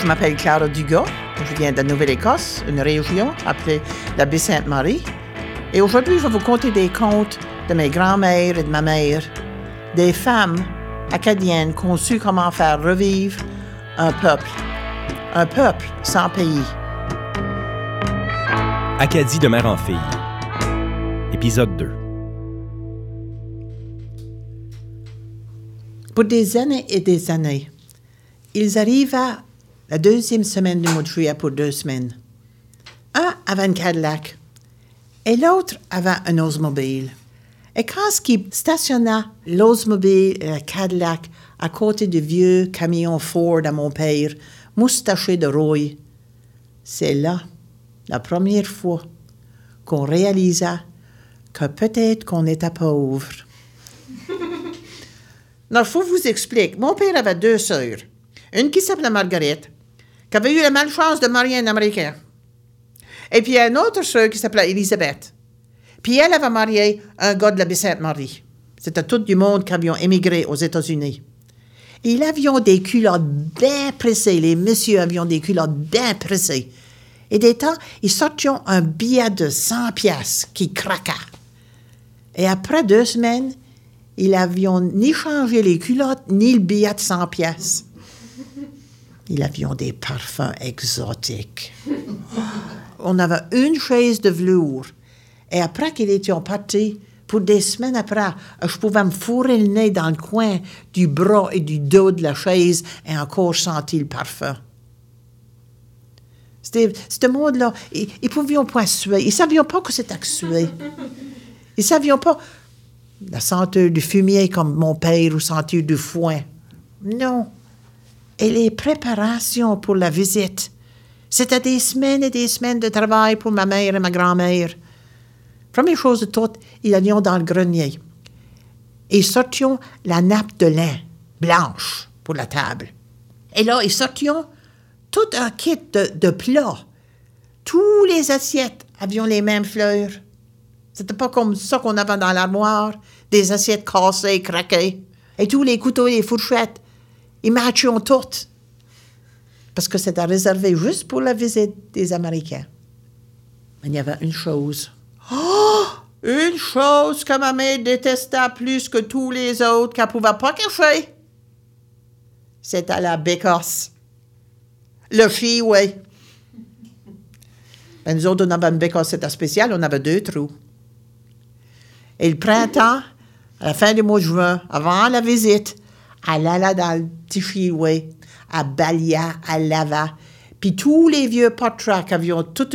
Je m'appelle Clara Dugas. Je viens de la Nouvelle-Écosse, une région appelée la Baie-Sainte-Marie. Et aujourd'hui, je vais vous conter des contes de mes grands-mères et de ma mère, des femmes acadiennes qui ont su comment faire revivre un peuple, un peuple sans pays. Acadie de mère en fille. Épisode 2. Pour des années et des années, ils arriva la deuxième semaine du mois de juillet pour deux semaines. Un avait un Cadillac et l'autre avait un Oldsmobile. Et quand ce qui stationna l'Oldsmobile et le Cadillac à côté du vieux camion Ford à mon père, moustaché de rouille, c'est là, la première fois, qu'on réalisa que peut-être qu'on était pauvre. Il faut vous expliquer. Mon père avait deux sœurs. Une qui s'appelait Marguerite, qui avait eu la malchance de marier un Américain. Et puis une autre sœur qui s'appelait Elisabeth. Puis elle avait marié un gars de la Baie-Sainte-Marie. C'était tout du monde qui avions émigré aux États-Unis. Ils avaient des culottes bien pressées. Les messieurs avaient des culottes bien pressées. Et des temps, ils sortaient un billet de 100 pièces qui craqua. Et après deux semaines, ils n'avions ni changé les culottes, ni le billet de 100 pièces. Ils avaient des parfums exotiques. On avait une chaise de velours. Et après qu'ils étaient partis, pour des semaines après, je pouvais me fourrer le nez dans le coin du bras et du dos de la chaise et encore sentir le parfum. C'était, ce monde-là, ils ne pouvaient pas suer. Ils ne savaient pas que c'était suer. Ils ne savaient pas la senteur du fumier comme mon père ou senteur du foin. Non. Et les préparations pour la visite. C'était des semaines et des semaines de travail pour ma mère et ma grand-mère. Première chose de toute, ils allaient dans le grenier. Et sortions la nappe de lin blanche pour la table. Et là, ils sortions tout un kit de, de plats. Tous les assiettes avaient les mêmes fleurs. C'était pas comme ça qu'on avait dans l'armoire, des assiettes cassées, craquées. Et tous les couteaux et les fourchettes, ils matchaient toutes. Parce que c'était réservé juste pour la visite des Américains. Mais il y avait une chose. Oh! Une chose que ma mère détestait plus que tous les autres qu'elle pouvait pas cacher. C'était la bécosse. Le chi, oui. Ben, nous autres, on avait une bécosse spéciale, on avait deux trous. Et le printemps, à la fin du mois de juin, avant la visite, elle allait dans le petit à balia, à lava. Puis tous les vieux portraits qui avaient tout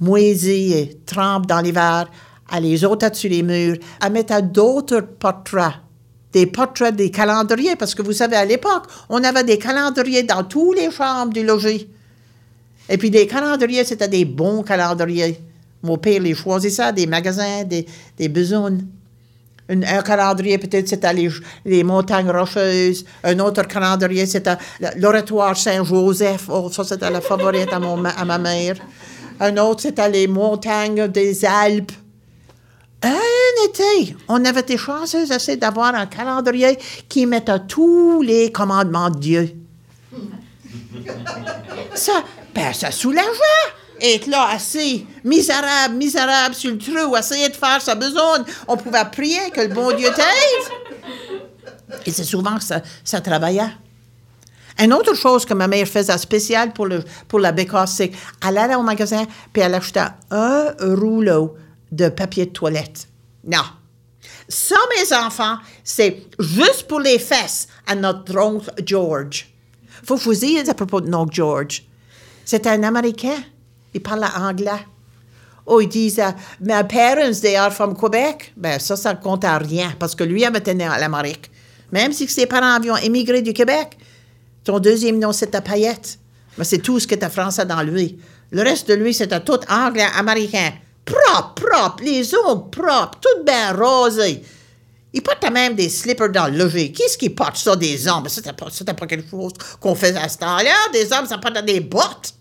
moisis et trempés dans l'hiver, elle les ôtait dessus les murs. Elle mettait d'autres portraits, des portraits des calendriers, parce que vous savez, à l'époque, on avait des calendriers dans toutes les chambres du logis. Et puis des calendriers, c'était des bons calendriers. Mon père les choisissait des magasins, des, des. Un, calendrier, peut-être, c'était les, les, montagnes rocheuses. Un autre calendrier, c'était l'oratoire Saint-Joseph. Oh, ça, c'était la favorite à ma mère. Un autre, c'était les montagnes des Alpes. Un été, on avait été chanceux assez d'avoir un calendrier qui mettait tous les commandements de Dieu. ça, ben, ça soulageait être là, assis, misérable, misérable sur le trou, essayer de faire sa besogne. On pouvait prier que le bon Dieu t'aide. Et c'est souvent que ça, ça travaillait. Une autre chose que ma mère faisait spéciale pour, le, pour la bécasse, c'est qu'elle allait au magasin puis elle achetait un rouleau de papier de toilette. Non. Ça, mes enfants, c'est juste pour les fesses à notre oncle George. Faut vous dire à propos de notre George. C'est un Américain. Il parle anglais. Oh, ils disent, my parents, they are from Quebec. Ben, ça, ça compte à rien, parce que lui avait né à l'Amérique. Même si ses parents avaient émigré du Québec, son deuxième nom, c'était Payette. Mais c'est tout ce qui était français dans lui. Le reste de lui, c'était tout anglais, américain. Propre, propre, les ongles propres, tout bien rosé. Il portait même des slippers dans le logis. Qu'est-ce qui porte ça, des hommes? C'était pas, pas quelque chose qu'on faisait à ce temps-là. Des hommes, ça portait des bottes.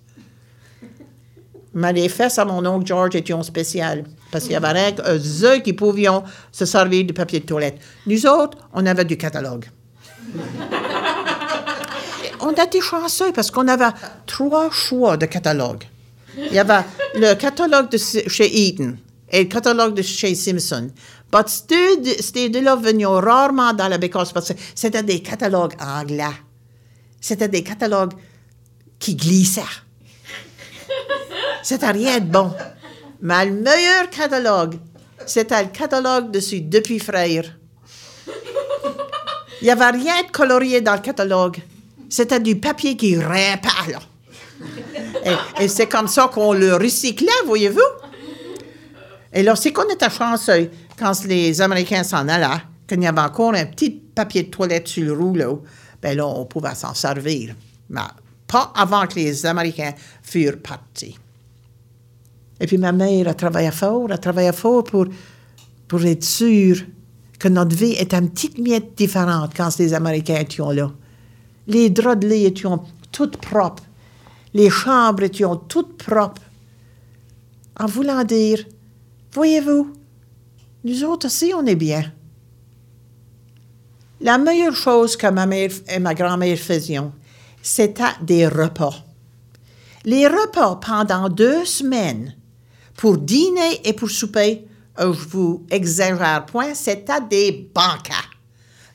Mais les fesses à mon oncle George étaient spéciales. Parce qu'il y avait rien eux qui pouvaient se servir du papier de toilette. Nous autres, on avait du catalogue. on a été chanceux parce qu'on avait trois choix de catalogue. Il y avait le catalogue de chez Eaton et le catalogue de chez Simpson. Mais ces deux-là venaient rarement dans la bécasse parce que c'était des catalogues anglais. C'était des catalogues qui glissaient. C'était rien de bon. Mais le meilleur catalogue, c'était le catalogue de ce Depuis Frères. Il n'y avait rien de colorié dans le catalogue. C'était du papier qui rimpait, là. Et, c'est comme ça qu'on le recyclait, voyez-vous? Et là, c'est qu'on était chanceux quand les Américains s'en allaient, qu'il y avait encore un petit papier de toilette sur le rouleau, ben on pouvait s'en servir. Mais pas avant que les Américains furent partis. Et puis ma mère a travaillé fort, a travaillé fort pour, pour être sûre que notre vie est un petit miette différente quand les Américains étaient là. Les draps de lit étaient toutes propres. Les chambres étaient toutes propres. En voulant dire, voyez-vous, nous autres aussi, on est bien. La meilleure chose que ma mère et ma grand-mère faisaient, c'était des repas. Les repas pendant deux semaines, pour dîner et pour souper, euh, je vous exagère point, c'était des banquets.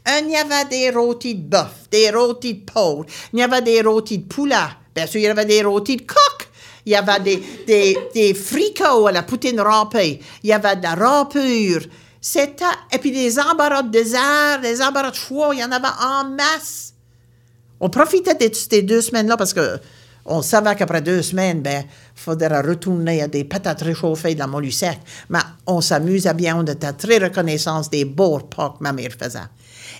Il y avait des rôtis de bœuf, des rôtis de porc, il y avait des rôtis de poulet, bien sûr, il y avait des rôtis de coq, il y avait des, des, fricots à la poutine râpée, il y avait de la râpure, c'était, et puis des embarras de désert, des embarras de choix, il y en avait en masse. On profitait de ces deux semaines-là parce que on savait qu'après deux semaines, ben, il faudrait retourner à des patates réchauffées dans mon sec. Mais on s'amusait bien, on était très reconnaissants des beaux pas que ma mère faisait.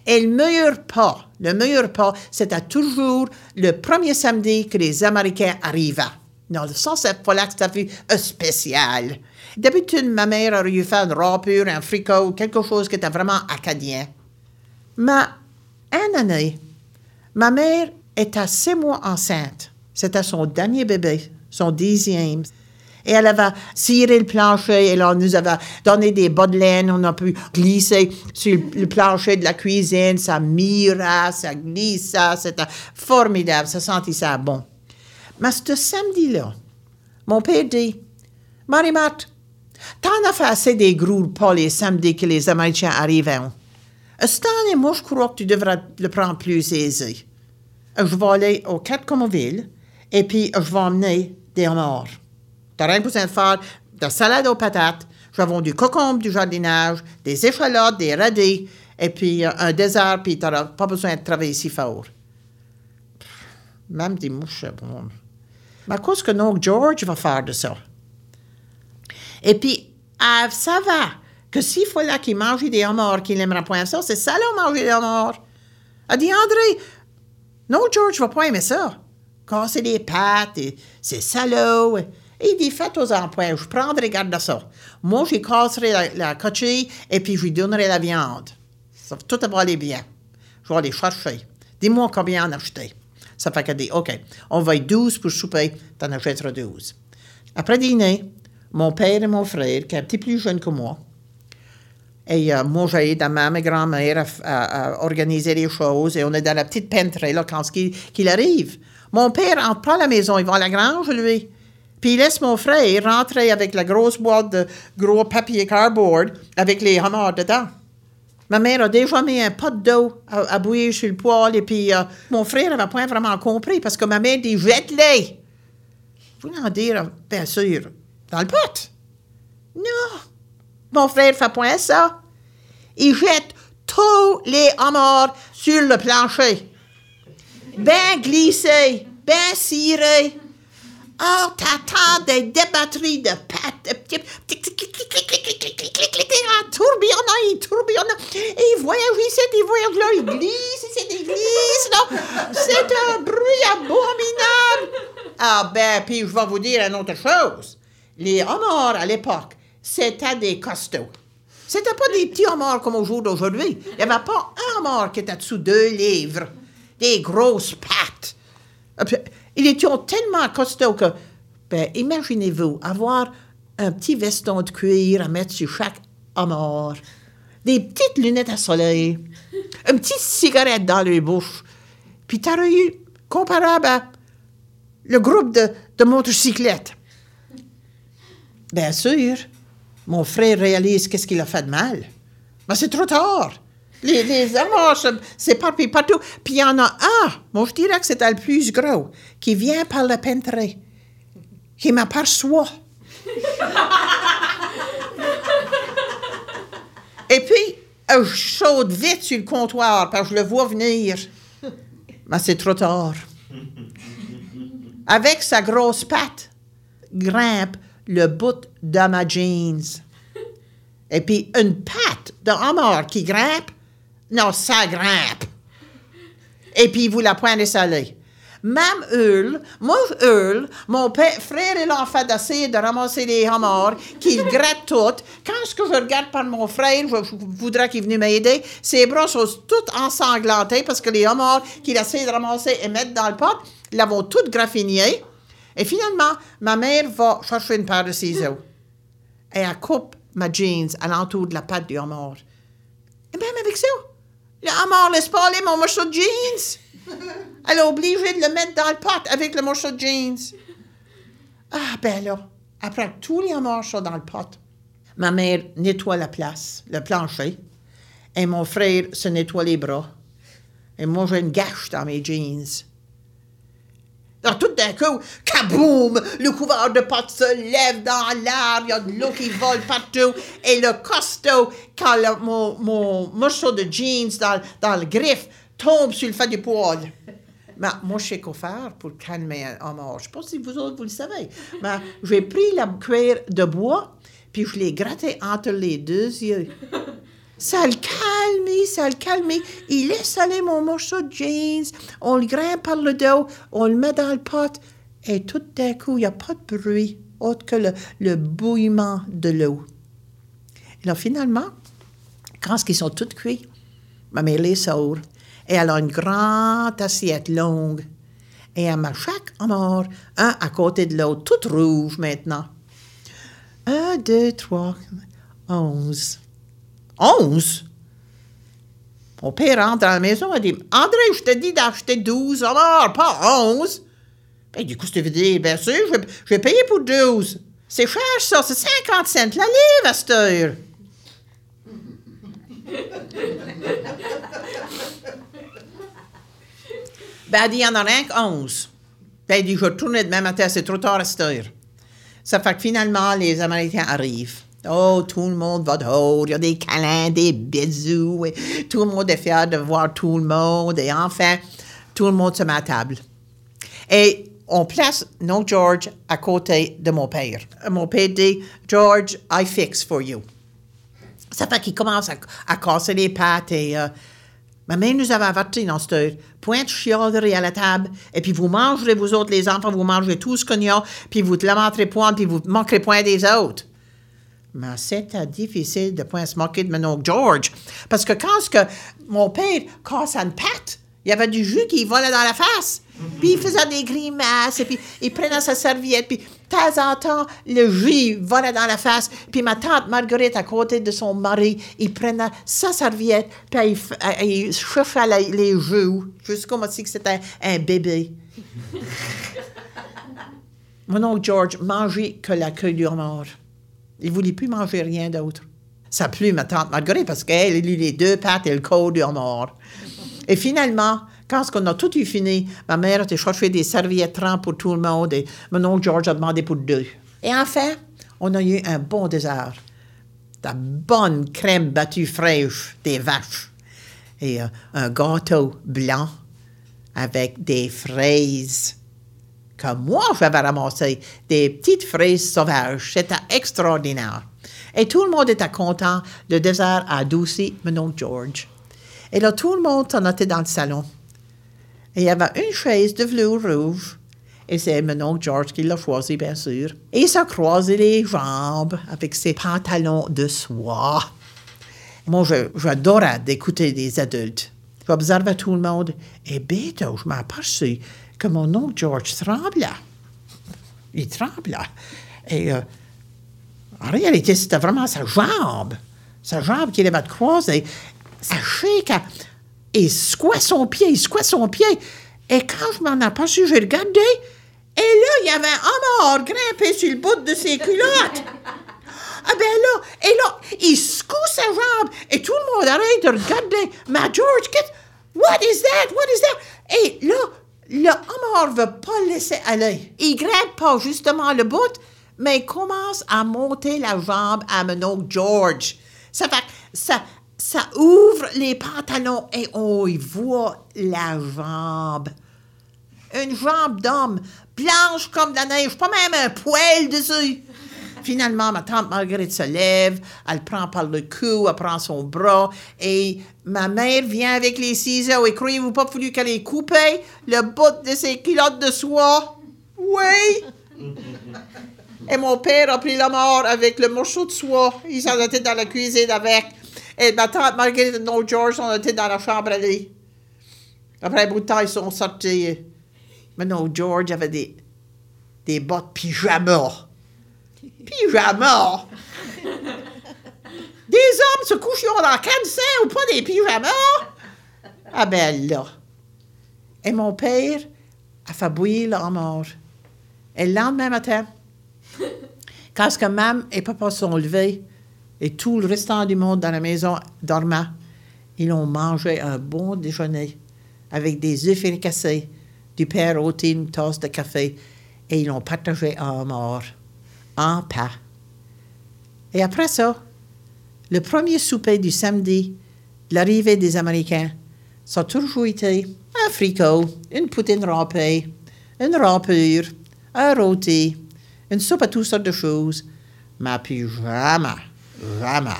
Et le meilleur pas, le meilleur pas, c'était toujours le premier samedi que les Américains arrivaient. Non, ça, c'est pas là que c'était spécial. D'habitude, ma mère aurait eu fait une râpure, un fricot, quelque chose qui était vraiment acadien. Mais, une année, ma mère était six mois enceinte. C'était son dernier bébé, son dixième. Et elle avait ciré le plancher, et là, nous avait donné des bas de laine, on a pu glisser sur le plancher de la cuisine, ça mira, ça glissa, c'était formidable, ça sentit ça bon. Mais ce samedi-là, mon père dit, Marie-Marthe, t'en as fait assez des gros pas les samedis que les Américains arrivaient. Cette année, moi, je crois que tu devrais le prendre plus aisé. Je vais aller au Quatre Commonville, et puis, je vais emmener des homards. T'as rien besoin de faire de la salade aux patates. Je vais vendre du cocombe, du jardinage, des échalotes, des radis, et puis euh, un désert, puis t'auras pas besoin de travailler si fort. Même des mouches, bon. Mais cause que non, George va faire de ça. Et puis, elle va que s'il faut là qu'il mange des homards, qu'il n'aimera point ça, c'est ça là, manger des homards. Elle dit, André, non, George va pas aimer ça casser les pattes, c'est salaud. Et il dit, faites aux emplois, je prendrai garde de ça. Moi, je casserai la, la cochille et puis je lui donnerai la viande. Ça va tout aller bien. Je vais aller chercher. Dis-moi combien en acheter. Ça fait qu'elle dit, OK, on va être 12 pour souper, t'en achèteras 12. Après dîner, mon père et mon frère, qui est un petit plus jeune que moi, et euh, moi, j'ai aidé ma et grand-mère à, organiser les choses. Et on est dans la petite pentrée, là, quand qu'il arrive. Mon père entre pas à la maison, il va à la grange, lui. Puis il laisse mon frère rentrer avec la grosse boîte de gros papier cardboard avec les homards dedans. Ma mère a déjà mis un pot d'eau à, bouillir sur le poêle et puis euh, mon frère n'avait pas vraiment compris parce que ma mère dit jette-les. Vous en dire, bien sûr, dans le pot. Non, mon frère fait point ça. Il jette tous les homards sur le plancher ben glissé, ben ciré. Oh, t'attends des débatteries de pâtes, tourbillonnant, il tourbillonne, et il voyage ici, il voyage là, il glisse ici, il glisse là. C'est un bruit abominable. Ah ben, puis je vais vous dire une autre chose. Les homards à l'époque, c'était des costauds. C'était pas des petits homards comme au jour d'aujourd'hui. Il n'y avait pas un homard qui était dessous deux livres des grosses pattes. Ils étaient tellement costauds que, ben, imaginez-vous, avoir un petit veston de cuir à mettre sur chaque homard, des petites lunettes à soleil, une petite cigarette dans les bouches, puis t'aurais eu comparable à le groupe de, de motocyclettes. Bien sûr, mon frère réalise qu'est-ce qu'il a fait de mal. Mais c'est trop tard. Les, les hommages s'éparpillent partout. Puis il y en a un, moi je dirais que c'est le plus gros, qui vient par le pentré, qui m'aperçoit. Et puis, je saute vite sur le comptoir parce que je le vois venir. Mais c'est trop tard. Avec sa grosse patte, grimpe le bout de ma jeans. Et puis une patte de homard qui grimpe, non, ça grimpe. Et puis vous la pointez salée. Même hurle, moi hurle, mon frère et l'enfant d'essayer de ramasser les homards, qu'il gratte toutes. Quand je regarde par mon frère, je, voudrais qu'il vienne m'aider, ses bras sont tous ensanglantés parce que les homards qu'il essaie de ramasser et mettre dans le pot, l'avons toutes graffinés. Et finalement, ma mère va chercher une paire de ciseaux. Et elle coupe ma jeans à l'entour de la patte du homard. Et même avec ça, le homard laisse pas aller mon morceau de jeans. Elle est obligée de le mettre dans le pot avec le morceau de jeans. Ah, ben là, après tous les sont dans le pot, ma mère nettoie la place, le plancher, et mon frère se nettoie les bras. Et moi, j'ai une gâche dans mes jeans. Tout d'un coup, kaboum! Le couvert de pot se lève dans l'air, il y a de l'eau qui vole partout, et le costaud, quand mon, mon morceau de jeans dans, dans le griffe tombe sur le fait du poil. Mais moi, je sais quoi faire pour calmer un homard. Je ne sais pas si vous autres, vous le savez. Mais j'ai pris la cuillère de bois, puis je l'ai gratté entre les deux yeux. Ça le calme, ça le calme. Il laisse aller mon morceau de jeans, on le grimpe par le dos, on le met dans le pot, et tout d'un coup, il n'y a pas de bruit autre que le, le bouillement de l'eau. Là, finalement, quand ils sont tous cuits, ma mère les sort, et elle a une grande assiette longue, et elle met chaque homard, un à côté de l'autre, tout rouge maintenant. Un, deux, trois, onze. Onze? Mon père rentre dans la maison et dit André, je te dis d'acheter 12 homards, pas 11. Ben, du coup, je te dire, bien sûr, je vais, je vais payer pour 12. C'est cher, ça, c'est 50 cents la livre à cette heure. Ben, elle dit, il y en a rien que 11. Ben, elle dit, je vais retourner demain matin, c'est trop tard à cette heure. Ça fait que finalement, les Américains arrivent. Oh, tout le monde va dehors, il y a des câlins, des bisous, tout le monde est fier de voir tout le monde, et enfin, tout le monde se met à table. Et on place non George à côté de mon père. Mon père dit, George, I fix for you. Ça fait qu'il commence à, casser les pattes et... euh, ma mère nous avait avertis dans cette heure. Point de chialerie à la table, et puis vous mangerez, vous autres, les enfants, vous mangez tout ce qu'il y a, puis vous ne lamenterez point, puis vous ne manquerez point des autres. Mais c'était difficile de point se moquer de mon oncle George. Parce que quand ce que mon père casse une patte, il y avait du jus qui volait dans la face. Puis il faisait des grimaces, et puis il prenait sa serviette, puis de temps en temps, le jus volait dans la face. Puis ma tante Marguerite, à côté de son mari, il prenait sa serviette, puis il, cherchait la- les joues, jusqu'au moment que c'était un bébé. Mon oncle George mangeait que la queue du homard. Il ne voulait plus manger rien d'autre. Ça plut ma tante Marguerite parce qu'elle, elle eut les deux pattes et le corps du homard. Et finalement, quand on a tout eu fini, ma mère a été chercher des serviettes trempes pour tout le monde et mon oncle George a demandé pour deux. Et enfin, on a eu un bon dessert. De bonne crème battue fraîche des vaches et euh, un gâteau blanc avec des fraises que moi j'avais ramassé, des petites fraises sauvages. C'était extraordinaire. Et tout le monde était content. Le dessert a adouci mon oncle George. Et là, tout le monde s'en était dans le salon. Il y avait une chaise de velours rouge. Et c'est mon oncle George qui l'a choisi, bien sûr. Et il s'est croisé les jambes avec ses pantalons de soie. Moi, j'adorais d'écouter des adultes. J'observais tout le monde et bientôt, je m'aperçus que mon oncle George tremblait. Il tremblait. Et euh, en réalité, c'était vraiment sa jambe. Sa jambe qu'il avait croisée. Ça shake. Il secouait son pied, il secouait son pied. Et quand je m'en aperçus, j'ai regardé. Et là, il y avait un homard grimpé sur le bout de ses culottes. Ah ben là, et là, il secoue sa jambe et tout le monde arrête de regarder. Ma George, what is that? What is that? Et là, le homard ne veut pas laisser aller. Il grimpe pas justement le bout, mais commence à monter la jambe à mon oncle George. Ça fait, ça, ça ouvre les pantalons et on voit la jambe. Une jambe d'homme, blanche comme de la neige, pas même un poil dessus. Finalement, ma tante Marguerite se lève, elle prend par le cou, elle prend son bras, et ma mère vient avec les ciseaux, et croyez-vous pas voulu qu'elle ait coupé le bout de ses culottes de soie? Oui! Et mon père a pris la mort avec le morceau de soie. Il s'en était dans la cuisine avec. Et ma tante Marguerite et non George sont été dans la chambre à lit. Après un bout de temps, ils sont sortis. Mais non, George avait des, des bottes pyjama. Pyjama! Des hommes se coucheront dans cancer ou pas des pyjamas? Ah ben là. Et mon père a fait bouillir mort. Et le lendemain matin, quand ce que maman et papa sont levés et tout le restant du monde dans la maison dormait, ils ont mangé un bon déjeuner avec des œufs fricassés, du père ôté une tasse de café et ils l'ont partagé en mort, en pain. Et après ça, le premier souper du samedi, l'arrivée des Américains, ça a toujours été un fricot, une poutine râpée, une râpure, un rôti, une soupe à toutes sortes de choses, mais puis jamais, jamais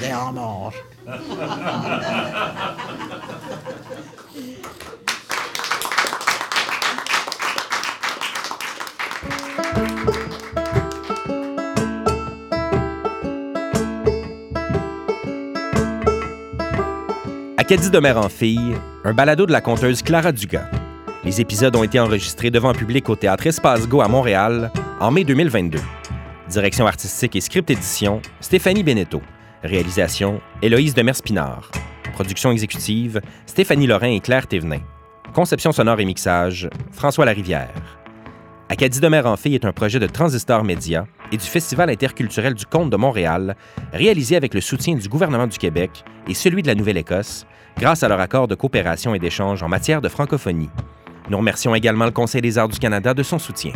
des homards. Acadie de mère en fille, un balado de la conteuse Clara Dugas. Les épisodes ont été enregistrés devant public au Théâtre Espace Go à Montréal en mai 2022. Direction artistique et script édition, Stéphanie Beneteau. Réalisation, Héloïse Demers-Pinard. Production exécutive, Stéphanie Lorrain et Claire Thévenin. Conception sonore et mixage, François Larivière. Acadie de mère en fille est un projet de Transistor Média et du Festival interculturel du Conte de Montréal, réalisé avec le soutien du gouvernement du Québec et celui de la Nouvelle-Écosse, grâce à leur accord de coopération et d'échange en matière de francophonie. Nous remercions également le Conseil des arts du Canada de son soutien.